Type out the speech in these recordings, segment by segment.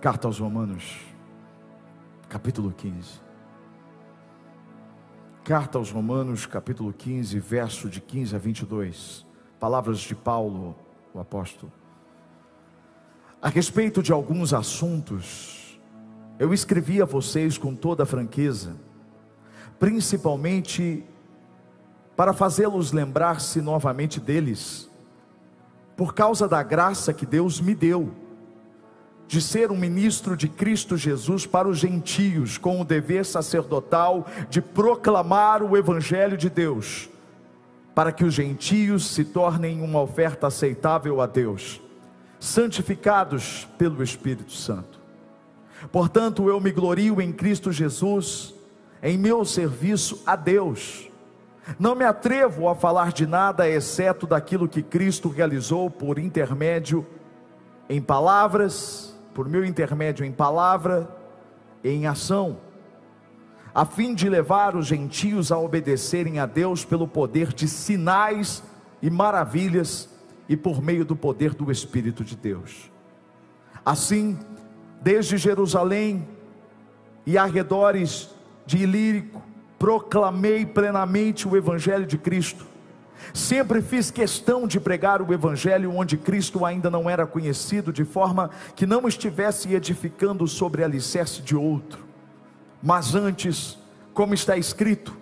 Carta aos Romanos, capítulo 15. Carta aos Romanos, capítulo 15, verso de 15 a 22. Palavras de Paulo, o apóstolo. A respeito de alguns assuntos, eu escrevi a vocês com toda franqueza, principalmente para fazê-los lembrar-se novamente deles, por causa da graça que Deus me deu de ser um ministro de Cristo Jesus para os gentios, com o dever sacerdotal de proclamar o Evangelho de Deus, para que os gentios se tornem uma oferta aceitável a Deus, santificados pelo Espírito Santo. Portanto, eu me glorio em Cristo Jesus, em meu serviço a Deus. Não me atrevo a falar de nada exceto daquilo que Cristo realizou por intermédio em palavras, por meu intermédio em palavra e em ação, a fim de levar os gentios a obedecerem a Deus pelo poder de sinais e maravilhas e por meio do poder do Espírito de Deus. Assim, desde Jerusalém e arredores de Ilírico, proclamei plenamente o Evangelho de Cristo Sempre fiz questão de pregar o Evangelho onde Cristo ainda não era conhecido, de forma que não estivesse edificando sobre alicerce de outro, mas antes, como está escrito,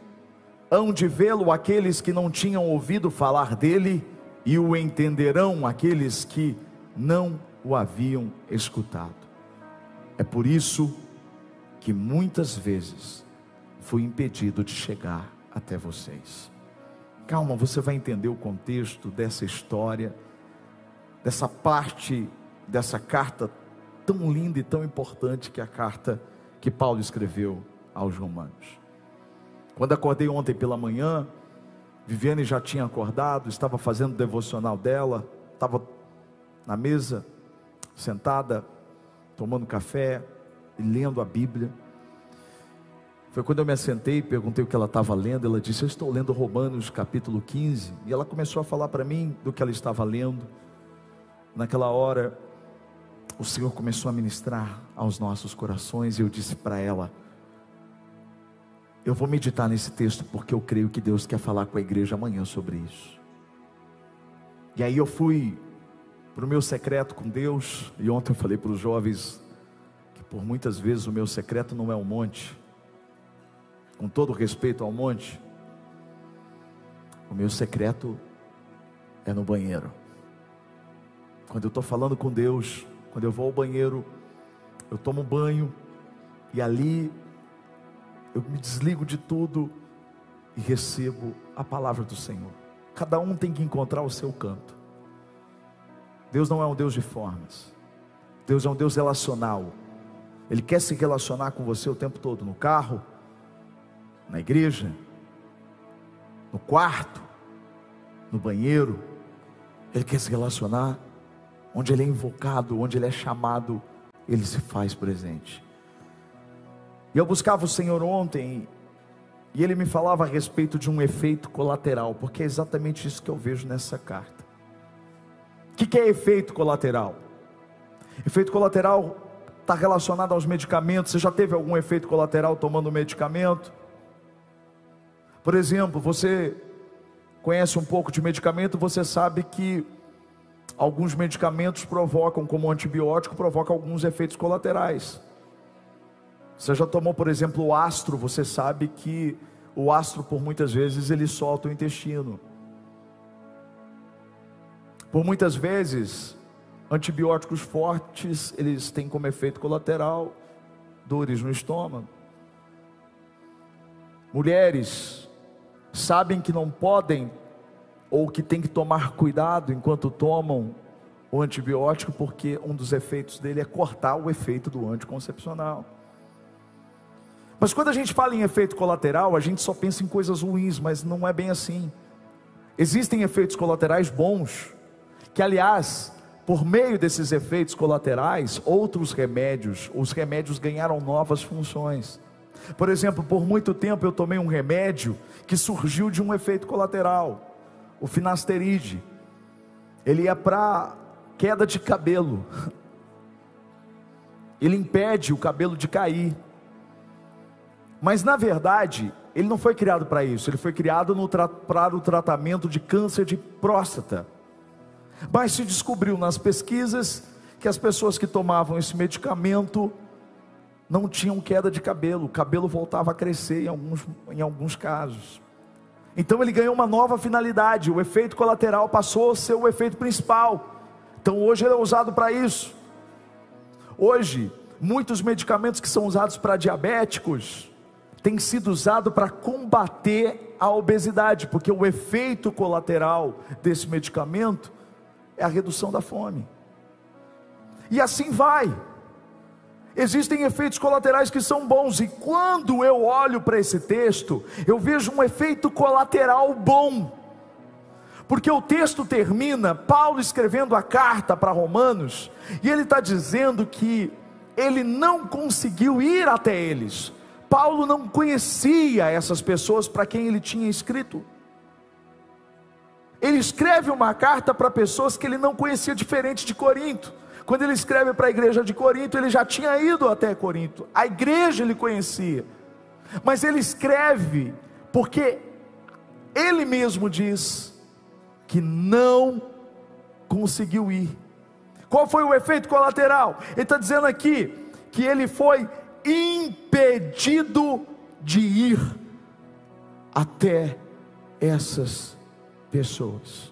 hão de vê-lo aqueles que não tinham ouvido falar dele, e o entenderão aqueles que não o haviam escutado. É por isso que muitas vezes fui impedido de chegar até vocês. Calma, você vai entender o contexto dessa história, dessa parte dessa carta tão linda e tão importante que é a carta que Paulo escreveu aos Romanos. Quando acordei ontem pela manhã, Viviane já tinha acordado, estava fazendo o devocional dela, estava na mesa, sentada, tomando café e lendo a Bíblia. Foi quando eu me assentei e perguntei o que ela estava lendo. Ela disse: Eu estou lendo Romanos capítulo 15. E ela começou a falar para mim do que ela estava lendo. Naquela hora, o Senhor começou a ministrar aos nossos corações. E eu disse para ela: Eu vou meditar nesse texto porque eu creio que Deus quer falar com a igreja amanhã sobre isso. E aí eu fui para o meu secreto com Deus. E ontem eu falei para os jovens que por muitas vezes o meu secreto não é um monte com todo respeito ao monte, o meu secreto é no banheiro. Quando eu estou falando com Deus, quando eu vou ao banheiro, eu tomo banho e ali eu me desligo de tudo e recebo a palavra do Senhor. Cada um tem que encontrar o seu canto. Deus não é um Deus de formas. Deus é um Deus relacional. Ele quer se relacionar com você o tempo todo, no carro, na igreja, no quarto, no banheiro. Ele quer se relacionar onde ele é invocado, onde ele é chamado, ele se faz presente. E eu buscava o Senhor ontem e ele me falava a respeito de um efeito colateral, porque é exatamente isso que eu vejo nessa carta. O que, é efeito colateral? Efeito colateral está relacionado aos medicamentos. Você já teve algum efeito colateral tomando medicamento? Por exemplo, você conhece um pouco de medicamento, você sabe que alguns medicamentos provocam, como antibiótico, provocam alguns efeitos colaterais. Você já tomou, por exemplo, o astro, você sabe que o astro, por muitas vezes, ele solta o intestino. Por muitas vezes, antibióticos fortes, eles têm como efeito colateral dores no estômago. Mulheres sabem que não podem ou que tem que tomar cuidado enquanto tomam o antibiótico, porque um dos efeitos dele é cortar o efeito do anticoncepcional. Mas quando a gente fala em efeito colateral, a gente só pensa em coisas ruins, mas não é bem assim. Existem efeitos colaterais bons, que aliás, por meio desses efeitos colaterais, outros remédios, os remédios ganharam novas funções. Por exemplo, por muito tempo eu tomei um remédio que surgiu de um efeito colateral, o finasteride. Ele é para queda de cabelo. ele impede o cabelo de cair. Mas na verdade, ele não foi criado para isso, ele foi criado para o tratamento de câncer de próstata. Mas se descobriu nas pesquisas que as pessoas que tomavam esse medicamento não tinham queda de cabelo, o cabelo voltava a crescer em alguns, em alguns casos. Então ele ganhou uma nova finalidade, o efeito colateral passou a ser o efeito principal. Então hoje ele é usado para isso. Hoje, muitos medicamentos que são usados para diabéticos têm sido usados para combater a obesidade, porque o efeito colateral desse medicamento é a redução da fome. E assim vai. Existem efeitos colaterais que são bons, e quando eu olho para esse texto, eu vejo um efeito colateral bom, porque o texto termina, Paulo escrevendo a carta para Romanos, e ele está dizendo que ele não conseguiu ir até eles, Paulo não conhecia essas pessoas para quem ele tinha escrito. Ele escreve uma carta para pessoas que ele não conhecia, diferente de Corinto. Quando ele escreve para a igreja de Corinto, ele já tinha ido até Corinto, a igreja ele conhecia, mas ele escreve porque ele mesmo diz que não conseguiu ir. Qual foi o efeito colateral? Ele está dizendo aqui que ele foi impedido de ir até essas pessoas.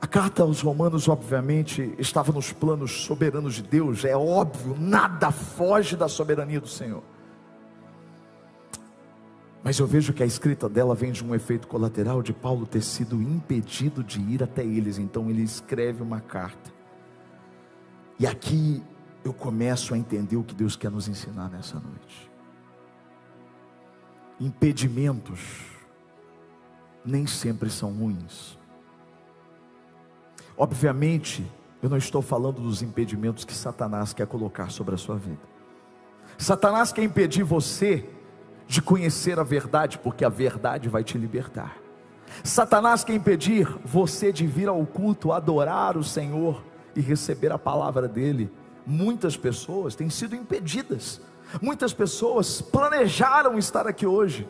A carta aos Romanos, obviamente, estava nos planos soberanos de Deus, é óbvio, nada foge da soberania do Senhor. Mas eu vejo que a escrita dela vem de um efeito colateral de Paulo ter sido impedido de ir até eles, então ele escreve uma carta. E aqui eu começo a entender o que Deus quer nos ensinar nessa noite. Impedimentos nem sempre são ruins. Obviamente, eu não estou falando dos impedimentos que Satanás quer colocar sobre a sua vida. Satanás quer impedir você de conhecer a verdade, porque a verdade vai te libertar. Satanás quer impedir você de vir ao culto, adorar o Senhor e receber a palavra dele. Muitas pessoas têm sido impedidas. Muitas pessoas planejaram estar aqui hoje,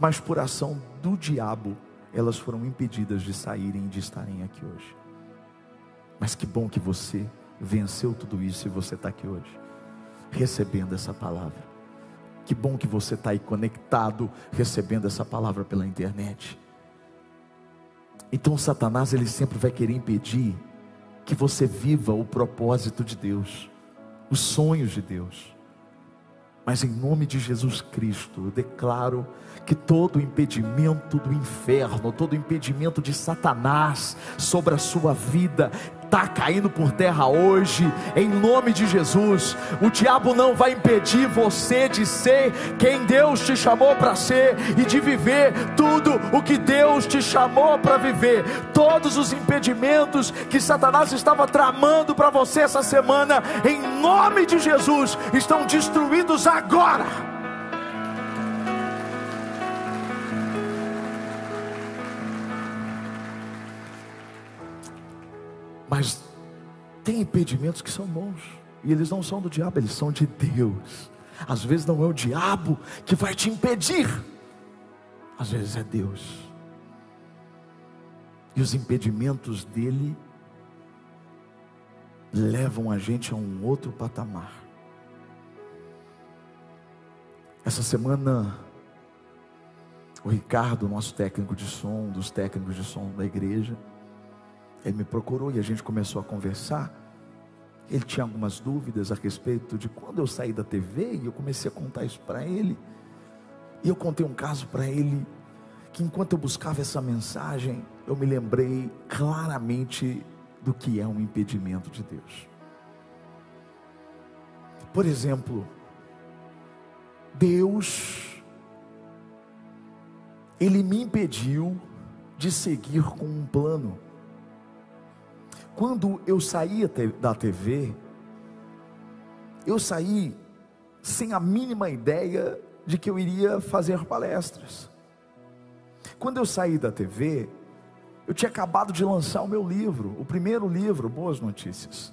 mas por ação do diabo, elas foram impedidas de saírem e de estarem aqui hoje. Mas que bom que você venceu tudo isso e você está aqui hoje, recebendo essa palavra. Que bom que você está aí conectado, recebendo essa palavra pela internet. Então, Satanás, ele sempre vai querer impedir que você viva o propósito de Deus, os sonhos de Deus. Mas em nome de Jesus Cristo, eu declaro que todo impedimento do inferno, todo impedimento de Satanás sobre a sua vida, está caindo por terra hoje, em nome de Jesus. O diabo não vai impedir você de ser quem Deus te chamou para ser e de viver tudo o que Deus te chamou para viver. Todos os impedimentos que Satanás estava tramando para você essa semana, em nome de Jesus, estão destruídos agora. Mas tem impedimentos que são bons, e eles não são do diabo, eles são de Deus. Às vezes não é o diabo que vai te impedir, às vezes é Deus. E os impedimentos dele levam a gente a um outro patamar. Essa semana, o Ricardo, nosso técnico de som, dos técnicos de som da igreja, ele me procurou e a gente começou a conversar. Ele tinha algumas dúvidas a respeito de quando eu saí da TV e eu comecei a contar isso para ele. E eu contei um caso para ele que enquanto eu buscava essa mensagem, eu me lembrei claramente do que é um impedimento de Deus. Por exemplo, Deus ele me impediu de seguir com um plano. Quando eu saí da TV, eu saí sem a mínima ideia de que eu iria fazer palestras. Quando eu saí da TV, eu tinha acabado de lançar o meu livro, o primeiro livro, Boas Notícias.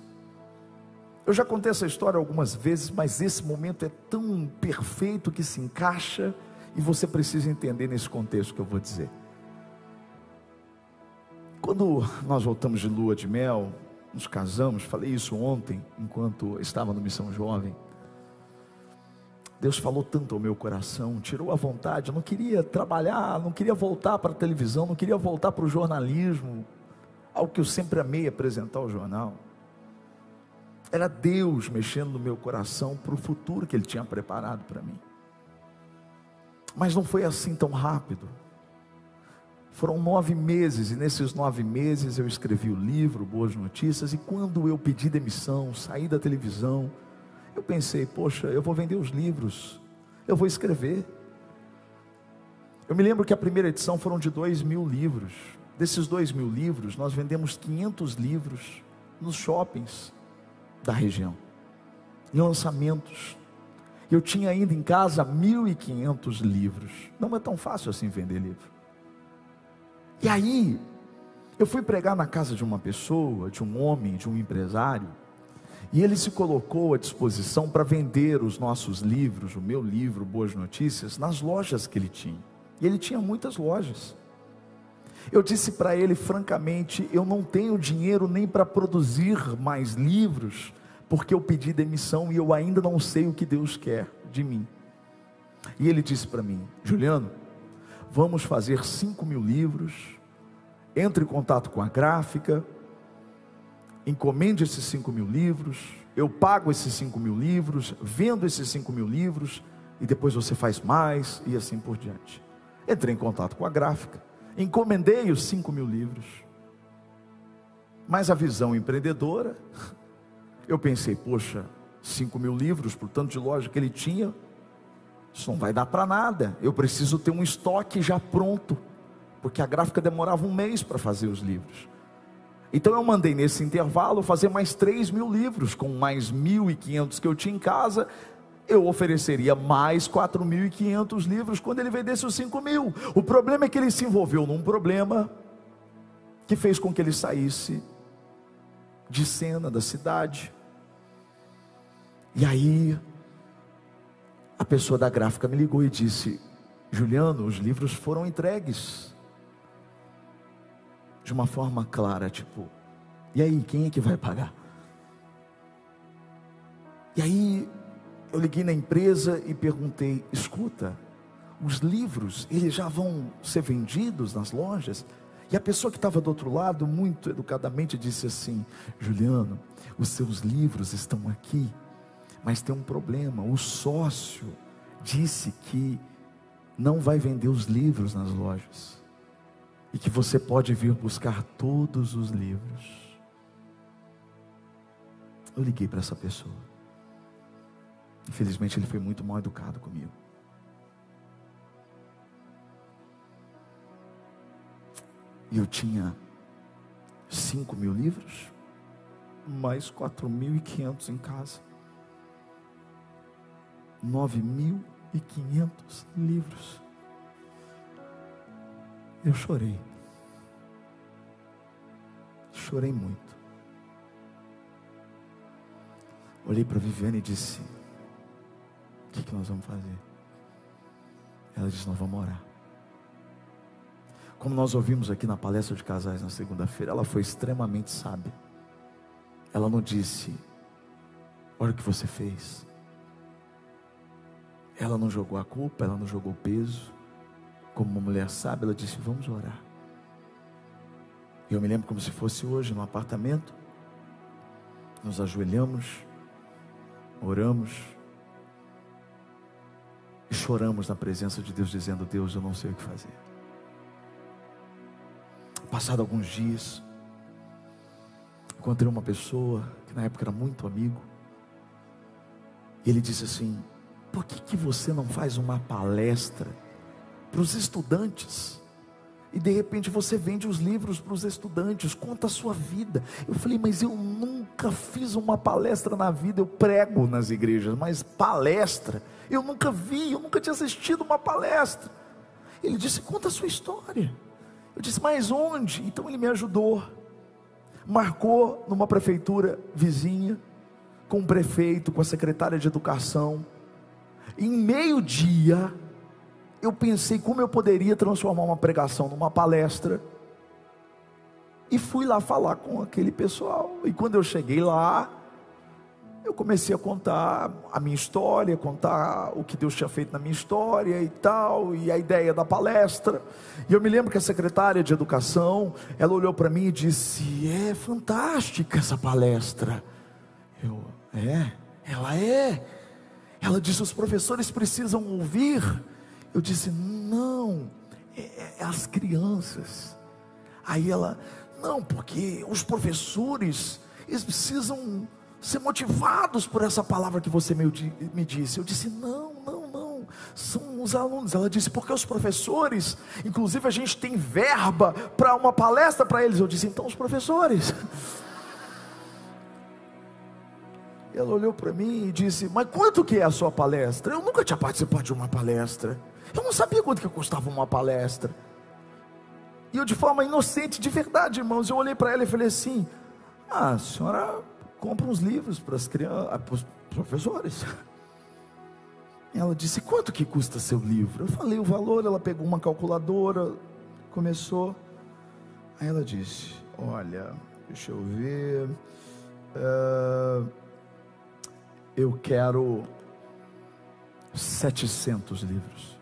Eu já contei essa história algumas vezes, mas esse momento é tão perfeito que se encaixa e você precisa entender nesse contexto que eu vou dizer. Quando nós voltamos de lua de mel, nos casamos, falei isso ontem, enquanto estava no Missão Jovem. Deus falou tanto ao meu coração, tirou a vontade. Eu não queria trabalhar, não queria voltar para a televisão, não queria voltar para o jornalismo, algo que eu sempre amei apresentar ao jornal. Era Deus mexendo no meu coração para o futuro que Ele tinha preparado para mim. Mas não foi assim tão rápido. Foram nove meses, e nesses nove meses eu escrevi o livro Boas Notícias, e quando eu pedi demissão, saí da televisão, eu pensei, poxa, eu vou vender os livros, eu vou escrever. Eu me lembro que a primeira edição foram de dois mil livros. Desses dois mil livros, nós vendemos 500 livros nos shoppings da região, em lançamentos. Eu tinha ainda em casa 1.500 livros. Não é tão fácil assim vender livro. E aí, eu fui pregar na casa de uma pessoa, de um homem, de um empresário, e ele se colocou à disposição para vender os nossos livros, o meu livro, Boas Notícias, nas lojas que ele tinha. E ele tinha muitas lojas. Eu disse para ele francamente: eu não tenho dinheiro nem para produzir mais livros, porque eu pedi demissão e eu ainda não sei o que Deus quer de mim. E ele disse para mim: Juliano, vamos fazer cinco mil livros, entre em contato com a gráfica, encomende esses 5 mil livros, eu pago esses 5 mil livros, vendo esses 5 mil livros, e depois você faz mais, e assim por diante. Entrei em contato com a gráfica, encomendei os 5 mil livros, mas a visão empreendedora, eu pensei, poxa, 5 mil livros, por tanto de loja que ele tinha, isso não vai dar para nada, eu preciso ter um estoque já pronto, porque a gráfica demorava um mês para fazer os livros. Então eu mandei nesse intervalo fazer mais 3 mil livros, com mais 1.500 que eu tinha em casa, eu ofereceria mais 4.500 livros quando ele vendesse os 5 mil. O problema é que ele se envolveu num problema que fez com que ele saísse de cena da cidade. E aí, a pessoa da gráfica me ligou e disse: Juliano, os livros foram entregues de uma forma clara, tipo, e aí, quem é que vai pagar? E aí eu liguei na empresa e perguntei: escuta, os livros, eles já vão ser vendidos nas lojas? E a pessoa que estava do outro lado, muito educadamente, disse assim: Juliano, os seus livros estão aqui, mas tem um problema. O sócio disse que não vai vender os livros nas lojas e que você pode vir buscar todos os livros. Eu liguei para essa pessoa. Infelizmente, ele foi muito mal educado comigo. E eu tinha cinco mil livros, mais quatro mil e quinhentos em casa. Nove mil e quinhentos livros. Eu chorei. Chorei muito. Olhei para Viviane e disse: O que, que nós vamos fazer? Ela disse: Nós vamos orar. Como nós ouvimos aqui na palestra de casais na segunda-feira, ela foi extremamente sábia. Ela não disse: Olha o que você fez. Ela não jogou a culpa, ela não jogou peso como uma mulher sábia, ela disse: Vamos orar. Eu me lembro como se fosse hoje, no apartamento. Nos ajoelhamos, oramos e choramos na presença de Deus, dizendo: Deus, eu não sei o que fazer. Passado alguns dias, encontrei uma pessoa que na época era muito amigo. E ele disse assim: Por que, que você não faz uma palestra? para os estudantes. E de repente você vende os livros para os estudantes, conta a sua vida. Eu falei, mas eu nunca fiz uma palestra na vida, eu prego nas igrejas, mas palestra, eu nunca vi, eu nunca tinha assistido uma palestra. Ele disse, conta a sua história. Eu disse, mas onde? Então ele me ajudou, marcou numa prefeitura vizinha, com o prefeito, com a secretária de educação. Em meio-dia, eu pensei como eu poderia transformar uma pregação numa palestra. E fui lá falar com aquele pessoal. E quando eu cheguei lá, eu comecei a contar a minha história, contar o que Deus tinha feito na minha história e tal, e a ideia da palestra. E eu me lembro que a secretária de educação, ela olhou para mim e disse: "É fantástica essa palestra". Eu, é, ela é. Ela disse: "Os professores precisam ouvir". Eu disse: "Não, é, é as crianças". Aí ela: "Não, porque os professores eles precisam ser motivados por essa palavra que você me, me disse. Eu disse: não, não, não, são os alunos. Ela disse: porque os professores, inclusive a gente tem verba para uma palestra para eles. Eu disse: então os professores. Ela olhou para mim e disse: Mas quanto que é a sua palestra? Eu nunca tinha participado de uma palestra. Eu não sabia quanto que custava uma palestra. E eu, de forma inocente, de verdade, irmãos, eu olhei para ela e falei assim: Ah, a senhora compra uns livros para as crianças, ah, para os professores. Ela disse: Quanto que custa seu livro? Eu falei o valor. Ela pegou uma calculadora, começou. Aí ela disse: Olha, deixa eu ver. Uh, eu quero 700 livros.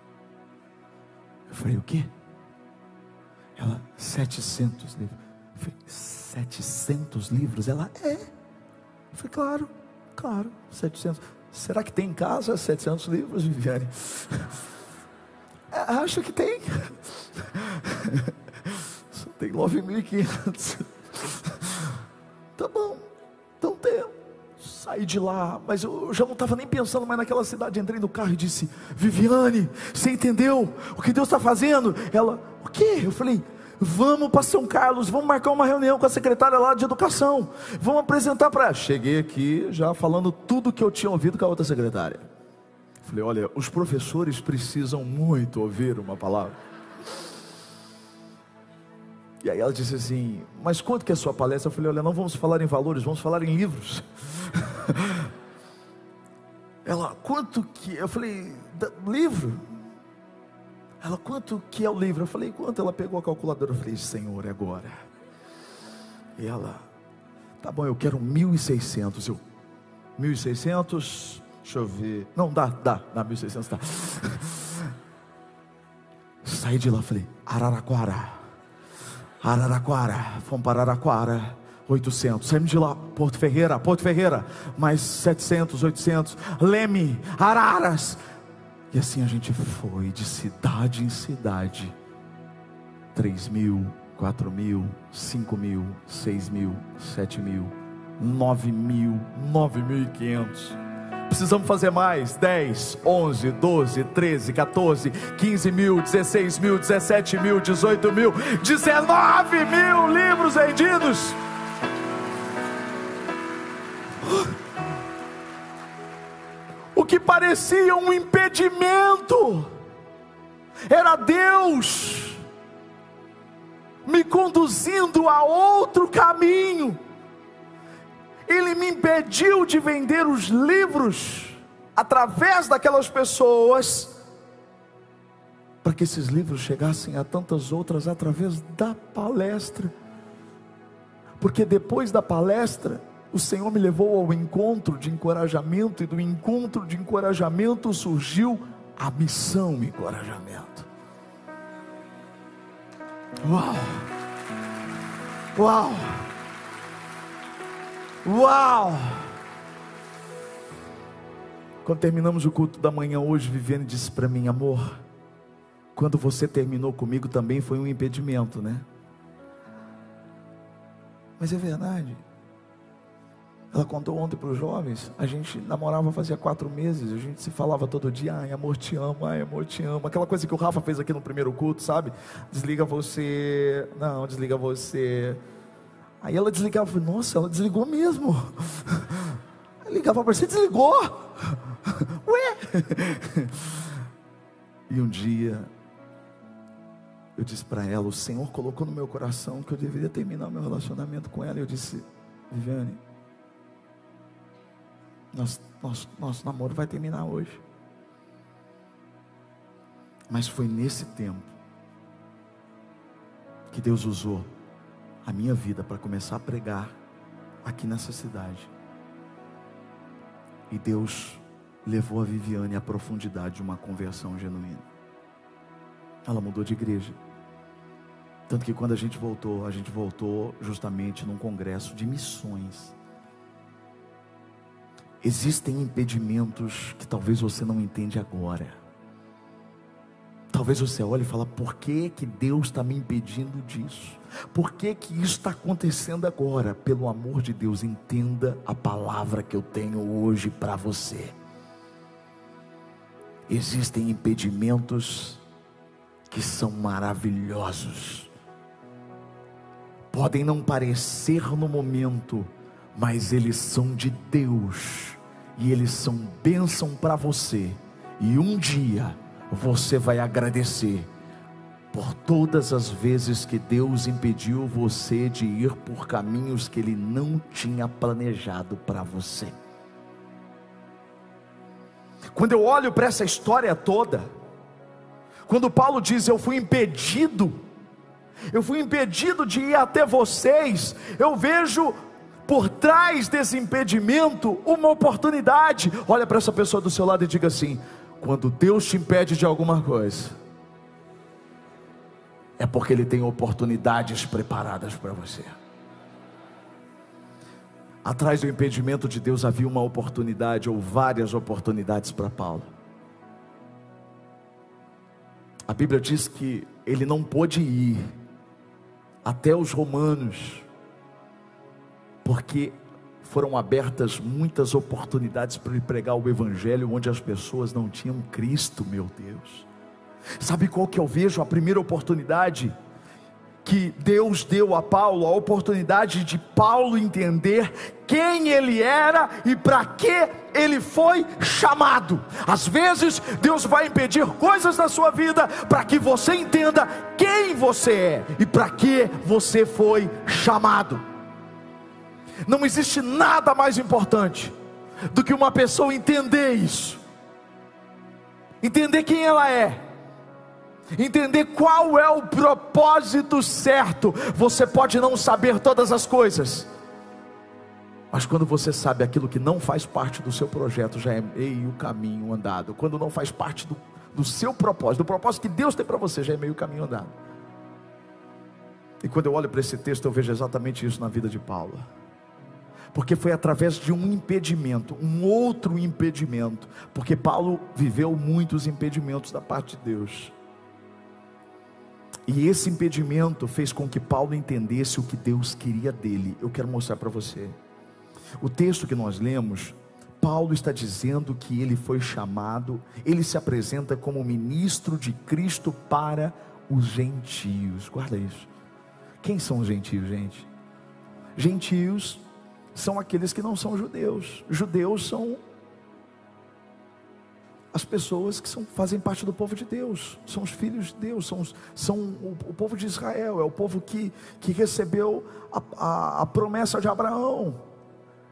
Eu falei: O quê? Ela, 700 livros. Eu falei: 700 livros? Ela, é. Eu falei, claro, claro, 700. Será que tem em casa 700 livros, Viviane? É, acho que tem. Só tem 9.500. Tá bom. Saí de lá, mas eu já não estava nem pensando mais naquela cidade. Entrei no carro e disse: Viviane, você entendeu o que Deus está fazendo? Ela, o quê? Eu falei, Vamos para São Carlos, vamos marcar uma reunião com a secretária lá de educação. Vamos apresentar para ela. Cheguei aqui já falando tudo que eu tinha ouvido com a outra secretária. Falei, olha, os professores precisam muito ouvir uma palavra. E aí ela disse assim: Mas quanto que é a sua palestra? Eu falei: Olha, não vamos falar em valores, vamos falar em livros. ela, quanto que? Eu falei: Livro? Ela, quanto que é o livro? Eu falei, quanto? Ela pegou a calculadora. Eu falei, Senhor, é agora. E ela, tá bom, eu quero 1.600. Eu, 1.600, deixa eu ver. Não, dá, dá, dá 1.600, tá. Saí de lá, falei, Araraquara. Araraquara. Fomos para Araraquara. 800. Saímos de lá, Porto Ferreira, Porto Ferreira, mais 700, 800. Leme, Araras, e assim a gente foi de cidade em cidade. Três mil, quatro mil, cinco mil, seis mil, sete mil, nove mil, nove mil e quinhentos. Precisamos fazer mais: 10, 11, 12, 13, 14, 15 mil, 16 mil, 17 mil, 18 mil, 19 mil livros vendidos. o que parecia um impedimento, era Deus me conduzindo a outro caminho. Ele me impediu de vender os livros através daquelas pessoas, para que esses livros chegassem a tantas outras através da palestra. Porque depois da palestra, o Senhor me levou ao encontro de encorajamento, e do encontro de encorajamento surgiu a missão encorajamento. Uau! Uau! Uau! Quando terminamos o culto da manhã hoje, Viviane disse para mim, amor, quando você terminou comigo também foi um impedimento, né? Mas é verdade. Ela contou ontem para os jovens, a gente namorava fazia quatro meses, a gente se falava todo dia, ai amor te amo, ai amor te amo, aquela coisa que o Rafa fez aqui no primeiro culto, sabe? Desliga você, não, desliga você. Aí ela desligava, nossa, ela desligou mesmo. Eu ligava para você, desligou? Ué? E um dia eu disse para ela, o Senhor colocou no meu coração que eu deveria terminar meu relacionamento com ela. E eu disse, Viviane, nosso, nosso, nosso namoro vai terminar hoje. Mas foi nesse tempo que Deus usou a minha vida para começar a pregar aqui nessa cidade. E Deus levou a Viviane à profundidade de uma conversão genuína. Ela mudou de igreja. Tanto que quando a gente voltou, a gente voltou justamente num congresso de missões. Existem impedimentos que talvez você não entende agora. Talvez você olhe e fale, por que, que Deus está me impedindo disso? Por que, que isso está acontecendo agora? Pelo amor de Deus, entenda a palavra que eu tenho hoje para você. Existem impedimentos que são maravilhosos. Podem não parecer no momento, mas eles são de Deus e eles são bênção para você. E um dia você vai agradecer por todas as vezes que Deus impediu você de ir por caminhos que Ele não tinha planejado para você. Quando eu olho para essa história toda, quando Paulo diz eu fui impedido, eu fui impedido de ir até vocês, eu vejo por trás desse impedimento uma oportunidade. Olha para essa pessoa do seu lado e diga assim: quando Deus te impede de alguma coisa, é porque Ele tem oportunidades preparadas para você. Atrás do impedimento de Deus havia uma oportunidade ou várias oportunidades para Paulo. A Bíblia diz que ele não pôde ir até os romanos, porque foram abertas muitas oportunidades para ele pregar o Evangelho onde as pessoas não tinham Cristo, meu Deus. Sabe qual que eu vejo a primeira oportunidade? que Deus deu a Paulo, a oportunidade de Paulo entender quem ele era e para que ele foi chamado. Às vezes, Deus vai impedir coisas na sua vida para que você entenda quem você é e para que você foi chamado. Não existe nada mais importante do que uma pessoa entender isso, entender quem ela é entender qual é o propósito certo. Você pode não saber todas as coisas, mas quando você sabe aquilo que não faz parte do seu projeto, já é meio caminho andado. Quando não faz parte do, do seu propósito, do propósito que Deus tem para você, já é meio caminho andado. E quando eu olho para esse texto, eu vejo exatamente isso na vida de Paulo. Porque foi através de um impedimento, um outro impedimento, porque Paulo viveu muitos impedimentos da parte de Deus. E esse impedimento fez com que Paulo entendesse o que Deus queria dele. Eu quero mostrar para você. O texto que nós lemos, Paulo está dizendo que ele foi chamado, ele se apresenta como ministro de Cristo para os gentios. Guarda isso. Quem são os gentios, gente? Gentios são aqueles que não são judeus. Judeus são as pessoas que são, fazem parte do povo de Deus, são os filhos de Deus, são, são o, o povo de Israel, é o povo que, que recebeu a, a, a promessa de Abraão.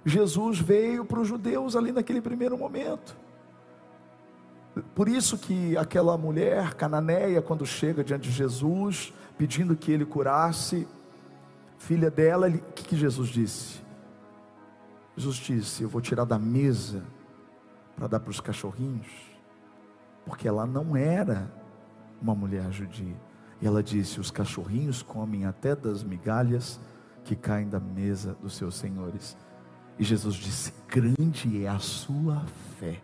Jesus veio para os judeus ali naquele primeiro momento. Por isso que aquela mulher cananeia, quando chega diante de Jesus, pedindo que ele curasse, filha dela, o que, que Jesus disse? Jesus disse: Eu vou tirar da mesa para dar para os cachorrinhos porque ela não era uma mulher judia. E ela disse: Os cachorrinhos comem até das migalhas que caem da mesa dos seus senhores. E Jesus disse: Grande é a sua fé,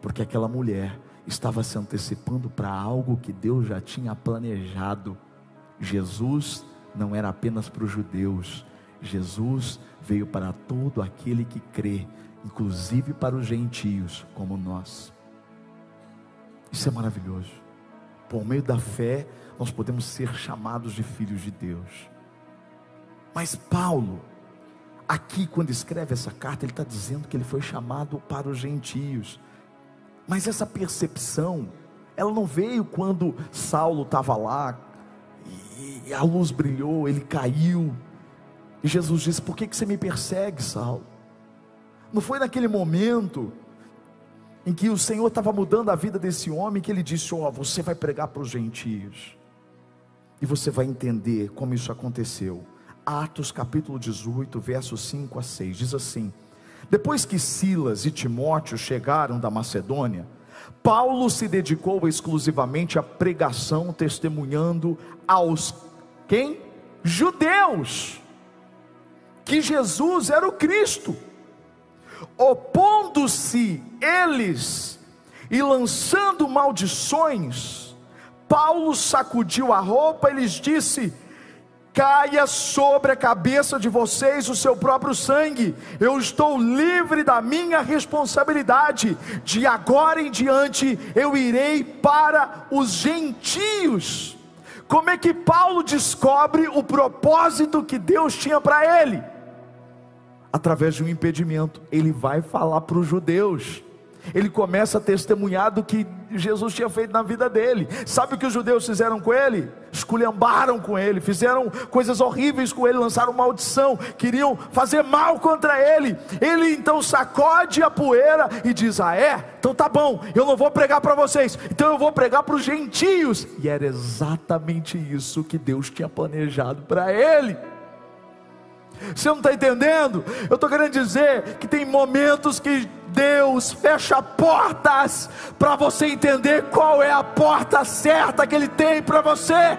porque aquela mulher estava se antecipando para algo que Deus já tinha planejado. Jesus não era apenas para os judeus, Jesus veio para todo aquele que crê, inclusive para os gentios, como nós. Isso é maravilhoso. Por meio da fé, nós podemos ser chamados de filhos de Deus. Mas Paulo, aqui, quando escreve essa carta, ele está dizendo que ele foi chamado para os gentios. Mas essa percepção, ela não veio quando Saulo estava lá e a luz brilhou, ele caiu. E Jesus disse: Por que, que você me persegue, Saulo? não foi naquele momento em que o Senhor estava mudando a vida desse homem que ele disse: Ó, oh, você vai pregar para os gentios, e você vai entender como isso aconteceu. Atos capítulo 18, versos 5 a 6, diz assim: Depois que Silas e Timóteo chegaram da Macedônia, Paulo se dedicou exclusivamente à pregação, testemunhando aos quem? Judeus, que Jesus era o Cristo, opondo-se eles e lançando maldições, Paulo sacudiu a roupa e lhes disse: caia sobre a cabeça de vocês o seu próprio sangue. Eu estou livre da minha responsabilidade. De agora em diante eu irei para os gentios. Como é que Paulo descobre o propósito que Deus tinha para ele? Através de um impedimento. Ele vai falar para os judeus ele começa a testemunhar do que Jesus tinha feito na vida dele. Sabe o que os judeus fizeram com ele? Esculhambaram com ele, fizeram coisas horríveis com ele, lançaram maldição, queriam fazer mal contra ele. Ele então sacode a poeira e diz: Ah, é? Então tá bom, eu não vou pregar para vocês, então eu vou pregar para os gentios. E era exatamente isso que Deus tinha planejado para ele. Você não está entendendo? Eu estou querendo dizer que tem momentos que Deus fecha portas para você entender qual é a porta certa que Ele tem para você.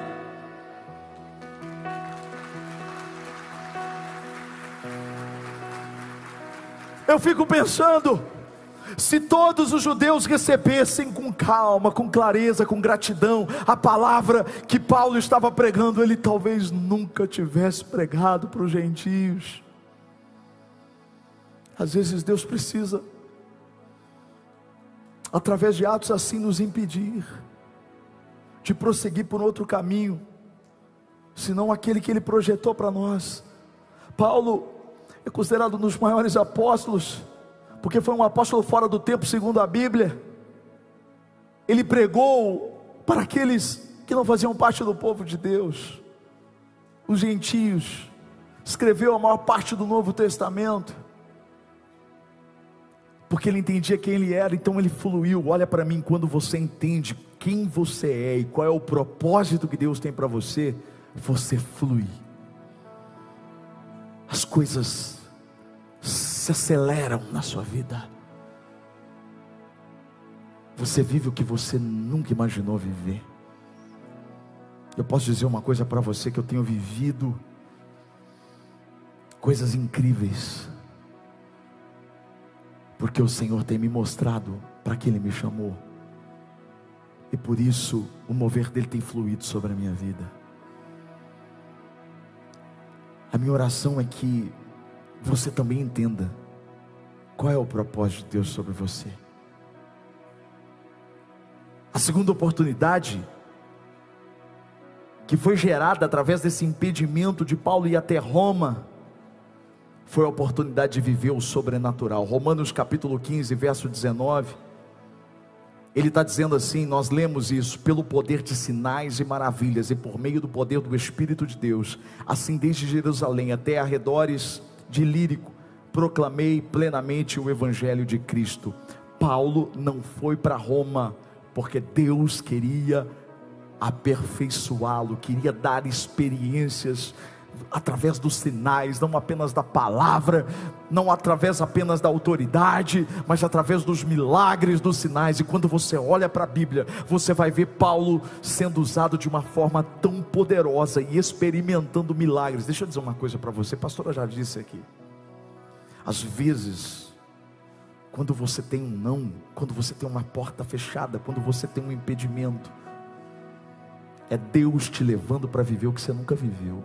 Eu fico pensando, se todos os judeus recebessem com calma, com clareza, com gratidão a palavra que Paulo estava pregando, ele talvez nunca tivesse pregado para os gentios. Às vezes Deus precisa, através de atos assim, nos impedir de prosseguir por outro caminho, senão aquele que Ele projetou para nós. Paulo é considerado um dos maiores apóstolos porque foi um apóstolo fora do tempo, segundo a Bíblia. Ele pregou para aqueles que não faziam parte do povo de Deus, os gentios, escreveu a maior parte do Novo Testamento, porque ele entendia quem ele era, então ele fluiu. Olha para mim, quando você entende quem você é e qual é o propósito que Deus tem para você, você flui. As coisas se aceleram na sua vida. Você vive o que você nunca imaginou viver. Eu posso dizer uma coisa para você que eu tenho vivido coisas incríveis. Porque o Senhor tem me mostrado para que Ele me chamou. E por isso o mover dele tem fluído sobre a minha vida. A minha oração é que você também entenda qual é o propósito de Deus sobre você. A segunda oportunidade, que foi gerada através desse impedimento de Paulo ir até Roma, foi a oportunidade de viver o sobrenatural. Romanos capítulo 15, verso 19. Ele está dizendo assim: nós lemos isso pelo poder de sinais e maravilhas, e por meio do poder do Espírito de Deus, assim desde Jerusalém até arredores de Lírico, proclamei plenamente o Evangelho de Cristo. Paulo não foi para Roma, porque Deus queria aperfeiçoá-lo, queria dar experiências através dos sinais, não apenas da palavra, não através apenas da autoridade, mas através dos milagres, dos sinais. E quando você olha para a Bíblia, você vai ver Paulo sendo usado de uma forma tão poderosa e experimentando milagres. Deixa eu dizer uma coisa para você, a pastora já disse aqui. Às vezes, quando você tem um não, quando você tem uma porta fechada, quando você tem um impedimento, é Deus te levando para viver o que você nunca viveu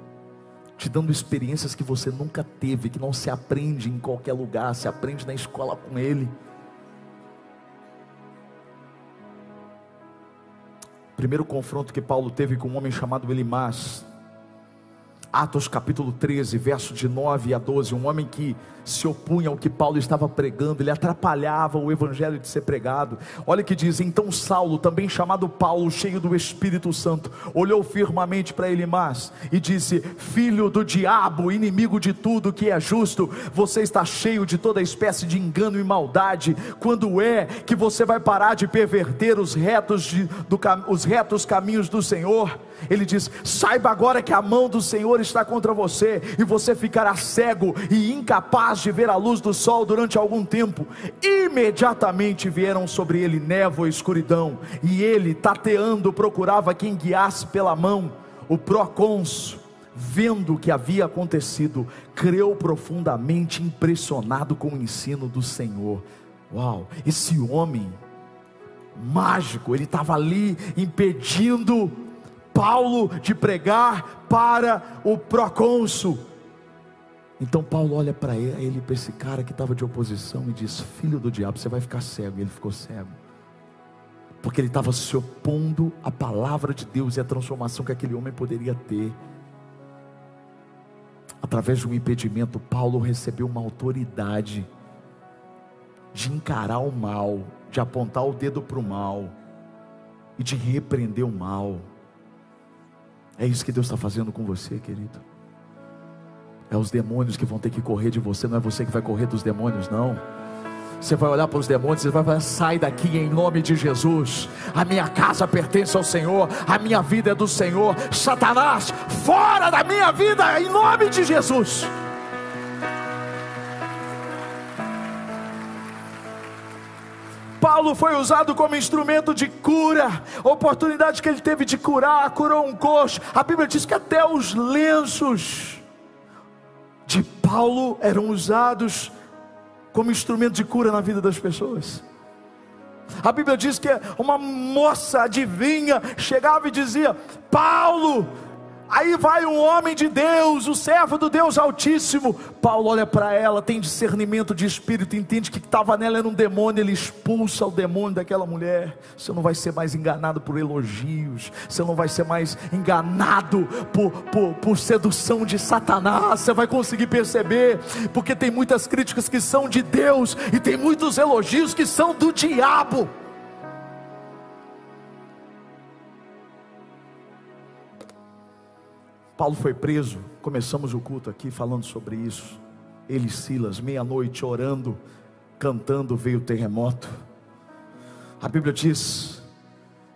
te dando experiências que você nunca teve, que não se aprende em qualquer lugar, se aprende na escola com Ele. Primeiro confronto que Paulo teve com um homem chamado Elimás, Atos capítulo 13, verso de 9 a 12, um homem que se opunha ao que Paulo estava pregando, ele atrapalhava o evangelho de ser pregado. Olha que diz: então Saulo, também chamado Paulo, cheio do Espírito Santo, olhou firmemente para ele mais e disse: Filho do diabo, inimigo de tudo que é justo, você está cheio de toda espécie de engano e maldade. Quando é que você vai parar de perverter os retos, de, do, os retos caminhos do Senhor? Ele diz: saiba agora que a mão do Senhor está contra você, e você ficará cego e incapaz de ver a luz do sol durante algum tempo. Imediatamente vieram sobre ele névoa e escuridão, e ele, tateando, procurava quem guiasse pela mão. O procônsul, vendo o que havia acontecido, creu profundamente impressionado com o ensino do Senhor. Uau, esse homem mágico, ele estava ali impedindo Paulo de pregar para o procônsul. Então Paulo olha para ele, para esse cara que estava de oposição e diz: Filho do diabo, você vai ficar cego. E ele ficou cego, porque ele estava se opondo à palavra de Deus e à transformação que aquele homem poderia ter. Através de um impedimento, Paulo recebeu uma autoridade de encarar o mal, de apontar o dedo para o mal e de repreender o mal. É isso que Deus está fazendo com você, querido. É os demônios que vão ter que correr de você, não é você que vai correr dos demônios, não. Você vai olhar para os demônios e vai falar: sai daqui em nome de Jesus. A minha casa pertence ao Senhor, a minha vida é do Senhor. Satanás, fora da minha vida em nome de Jesus. Paulo foi usado como instrumento de cura, oportunidade que ele teve de curar, curou um coxo. A Bíblia diz que até os lenços de Paulo eram usados como instrumento de cura na vida das pessoas. A Bíblia diz que uma moça adivinha chegava e dizia: Paulo, Aí vai um homem de Deus, o servo do Deus Altíssimo. Paulo olha para ela, tem discernimento de espírito, entende que estava nela era um demônio, ele expulsa o demônio daquela mulher. Você não vai ser mais enganado por elogios, você não vai ser mais enganado por, por, por sedução de Satanás. Você vai conseguir perceber, porque tem muitas críticas que são de Deus e tem muitos elogios que são do diabo. Paulo foi preso, começamos o culto aqui falando sobre isso. Ele e Silas, meia-noite, orando, cantando, veio o terremoto. A Bíblia diz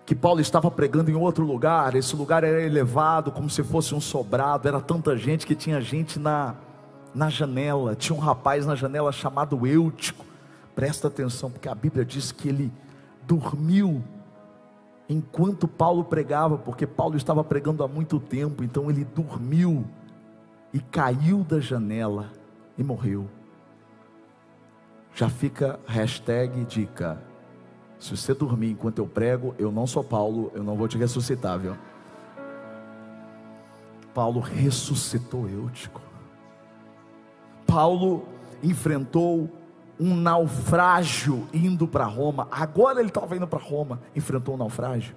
que Paulo estava pregando em outro lugar, esse lugar era elevado como se fosse um sobrado, era tanta gente que tinha gente na, na janela, tinha um rapaz na janela chamado Eutico. Presta atenção, porque a Bíblia diz que ele dormiu enquanto Paulo pregava, porque Paulo estava pregando há muito tempo, então ele dormiu e caiu da janela e morreu. Já fica hashtag dica. Se você dormir enquanto eu prego, eu não sou Paulo, eu não vou te ressuscitar, viu? Paulo ressuscitou Eutico. Paulo enfrentou um naufrágio indo para Roma. Agora ele estava indo para Roma, enfrentou um naufrágio.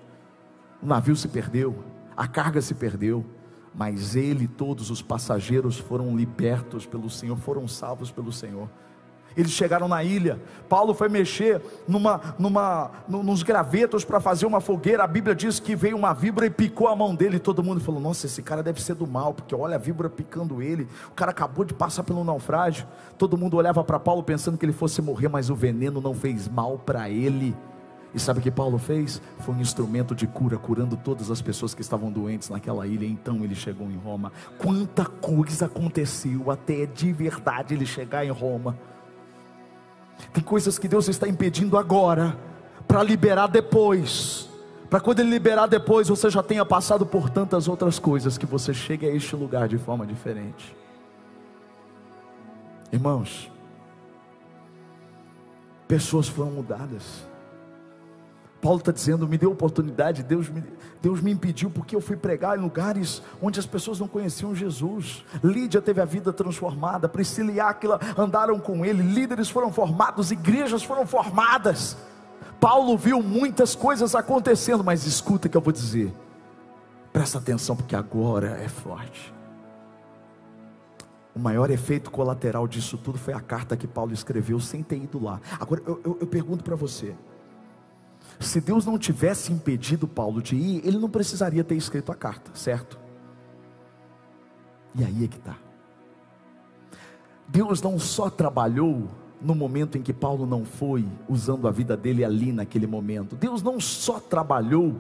O navio se perdeu, a carga se perdeu, mas ele e todos os passageiros foram libertos pelo Senhor, foram salvos pelo Senhor. Eles chegaram na ilha. Paulo foi mexer numa, numa, nos gravetos para fazer uma fogueira. A Bíblia diz que veio uma víbora e picou a mão dele. Todo mundo falou: Nossa, esse cara deve ser do mal, porque olha a víbora picando ele. O cara acabou de passar pelo naufrágio. Todo mundo olhava para Paulo pensando que ele fosse morrer, mas o veneno não fez mal para ele. E sabe o que Paulo fez? Foi um instrumento de cura, curando todas as pessoas que estavam doentes naquela ilha. Então ele chegou em Roma. Quanta coisa aconteceu até de verdade ele chegar em Roma. Tem coisas que Deus está impedindo agora, para liberar depois. Para quando Ele liberar depois, você já tenha passado por tantas outras coisas, que você chegue a este lugar de forma diferente. Irmãos, pessoas foram mudadas. Paulo está dizendo: me deu oportunidade, Deus me, Deus me impediu porque eu fui pregar em lugares onde as pessoas não conheciam Jesus. Lídia teve a vida transformada, Priscila e Áquila andaram com ele, líderes foram formados, igrejas foram formadas. Paulo viu muitas coisas acontecendo, mas escuta o que eu vou dizer. Presta atenção porque agora é forte. O maior efeito colateral disso tudo foi a carta que Paulo escreveu sem ter ido lá. Agora eu, eu, eu pergunto para você: se Deus não tivesse impedido Paulo de ir, ele não precisaria ter escrito a carta, certo? E aí é que está. Deus não só trabalhou no momento em que Paulo não foi, usando a vida dele ali naquele momento. Deus não só trabalhou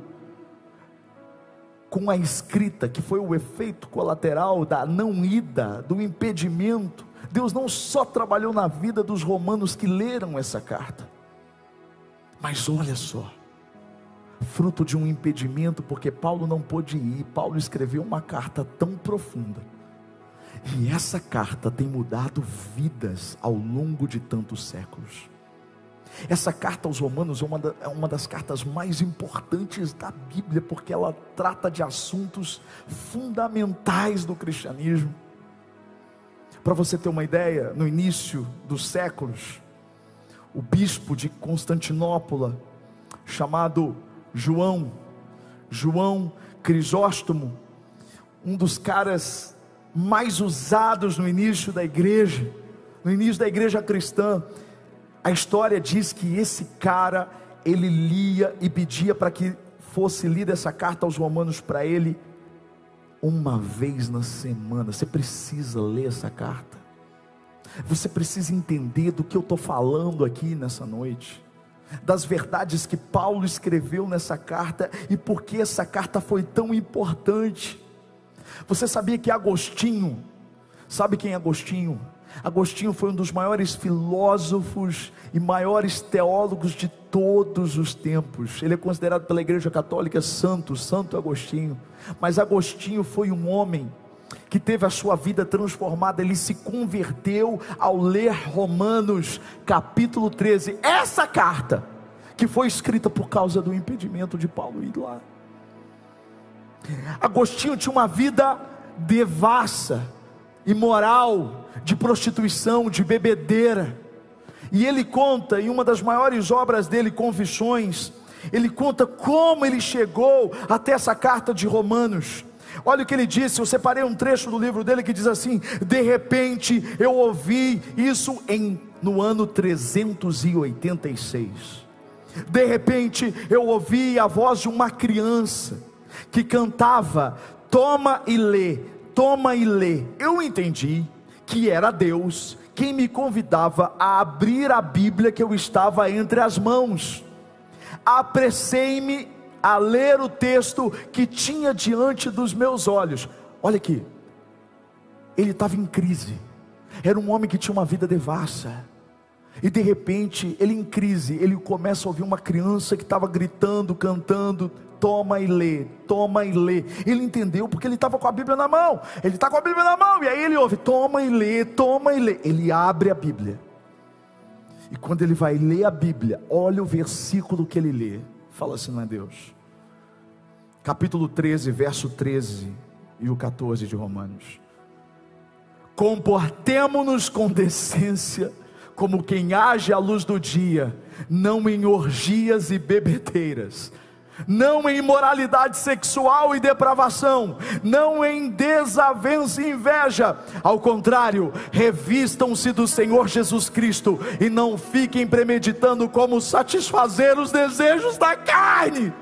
com a escrita, que foi o efeito colateral da não ida, do impedimento. Deus não só trabalhou na vida dos romanos que leram essa carta, mas olha só, fruto de um impedimento, porque Paulo não pôde ir, Paulo escreveu uma carta tão profunda, e essa carta tem mudado vidas ao longo de tantos séculos. Essa carta aos Romanos é uma, da, é uma das cartas mais importantes da Bíblia, porque ela trata de assuntos fundamentais do cristianismo. Para você ter uma ideia, no início dos séculos, o bispo de Constantinopla, chamado João, João Crisóstomo, um dos caras mais usados no início da igreja, no início da igreja cristã, a história diz que esse cara, ele lia e pedia para que fosse lida essa carta aos romanos para ele uma vez na semana. Você precisa ler essa carta. Você precisa entender do que eu estou falando aqui nessa noite, das verdades que Paulo escreveu nessa carta e por que essa carta foi tão importante. Você sabia que Agostinho, sabe quem é Agostinho? Agostinho foi um dos maiores filósofos e maiores teólogos de todos os tempos. Ele é considerado pela Igreja Católica santo, Santo Agostinho. Mas Agostinho foi um homem que teve a sua vida transformada, ele se converteu ao ler Romanos, capítulo 13. Essa carta que foi escrita por causa do impedimento de Paulo ir lá. Agostinho tinha uma vida devassa, imoral, de prostituição, de bebedeira. E ele conta em uma das maiores obras dele, Confissões, ele conta como ele chegou até essa carta de Romanos. Olha o que ele disse, eu separei um trecho do livro dele que diz assim: De repente eu ouvi isso em no ano 386. De repente eu ouvi a voz de uma criança que cantava: Toma e lê, toma e lê. Eu entendi que era Deus quem me convidava a abrir a Bíblia que eu estava entre as mãos. Apressei-me a ler o texto que tinha diante dos meus olhos. Olha aqui, ele estava em crise, era um homem que tinha uma vida devassa, e de repente, ele em crise, ele começa a ouvir uma criança que estava gritando, cantando, toma e lê, toma e lê. Ele entendeu porque ele estava com a Bíblia na mão. Ele está com a Bíblia na mão, e aí ele ouve, toma e lê, toma e lê. Ele abre a Bíblia. E quando ele vai ler a Bíblia, olha o versículo que ele lê. Fala assim, não é Deus. Capítulo 13, verso 13 e o 14 de Romanos. Comportemo-nos com decência como quem age à luz do dia, não em orgias e bebedeiras, não em imoralidade sexual e depravação, não em desavença e inveja, ao contrário, revistam-se do Senhor Jesus Cristo e não fiquem premeditando como satisfazer os desejos da carne.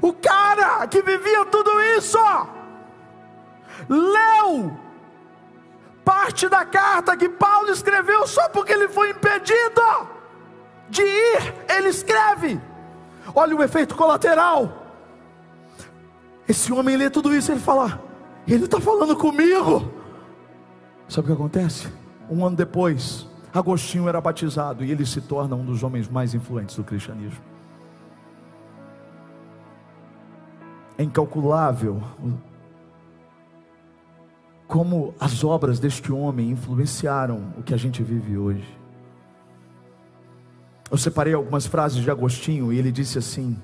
O cara que vivia tudo isso, leu parte da carta que Paulo escreveu só porque ele foi impedido de ir, ele escreve. Olha o efeito colateral. Esse homem lê tudo isso e ele fala: Ele está falando comigo. Sabe o que acontece? Um ano depois, Agostinho era batizado e ele se torna um dos homens mais influentes do cristianismo. É incalculável como as obras deste homem influenciaram o que a gente vive hoje. Eu separei algumas frases de Agostinho e ele disse assim: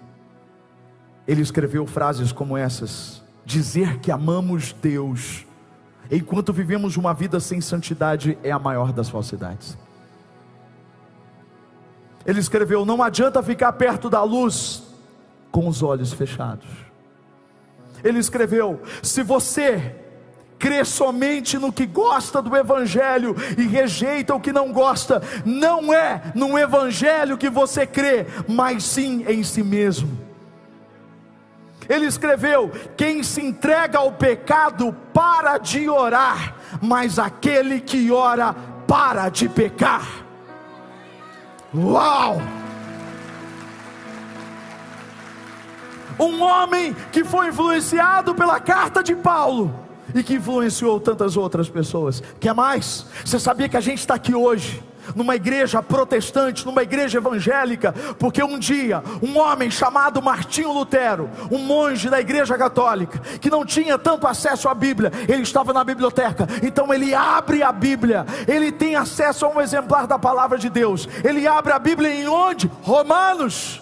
ele escreveu frases como essas: dizer que amamos Deus, enquanto vivemos uma vida sem santidade, é a maior das falsidades. Ele escreveu: não adianta ficar perto da luz com os olhos fechados. Ele escreveu: se você crê somente no que gosta do Evangelho e rejeita o que não gosta, não é no Evangelho que você crê, mas sim em si mesmo. Ele escreveu: quem se entrega ao pecado para de orar, mas aquele que ora para de pecar. Uau! Um homem que foi influenciado pela carta de Paulo e que influenciou tantas outras pessoas. Quer mais? Você sabia que a gente está aqui hoje? numa igreja protestante, numa igreja evangélica, porque um dia um homem chamado Martinho Lutero, um monge da igreja católica, que não tinha tanto acesso à Bíblia, ele estava na biblioteca, então ele abre a Bíblia, ele tem acesso a um exemplar da palavra de Deus, ele abre a Bíblia em onde? Romanos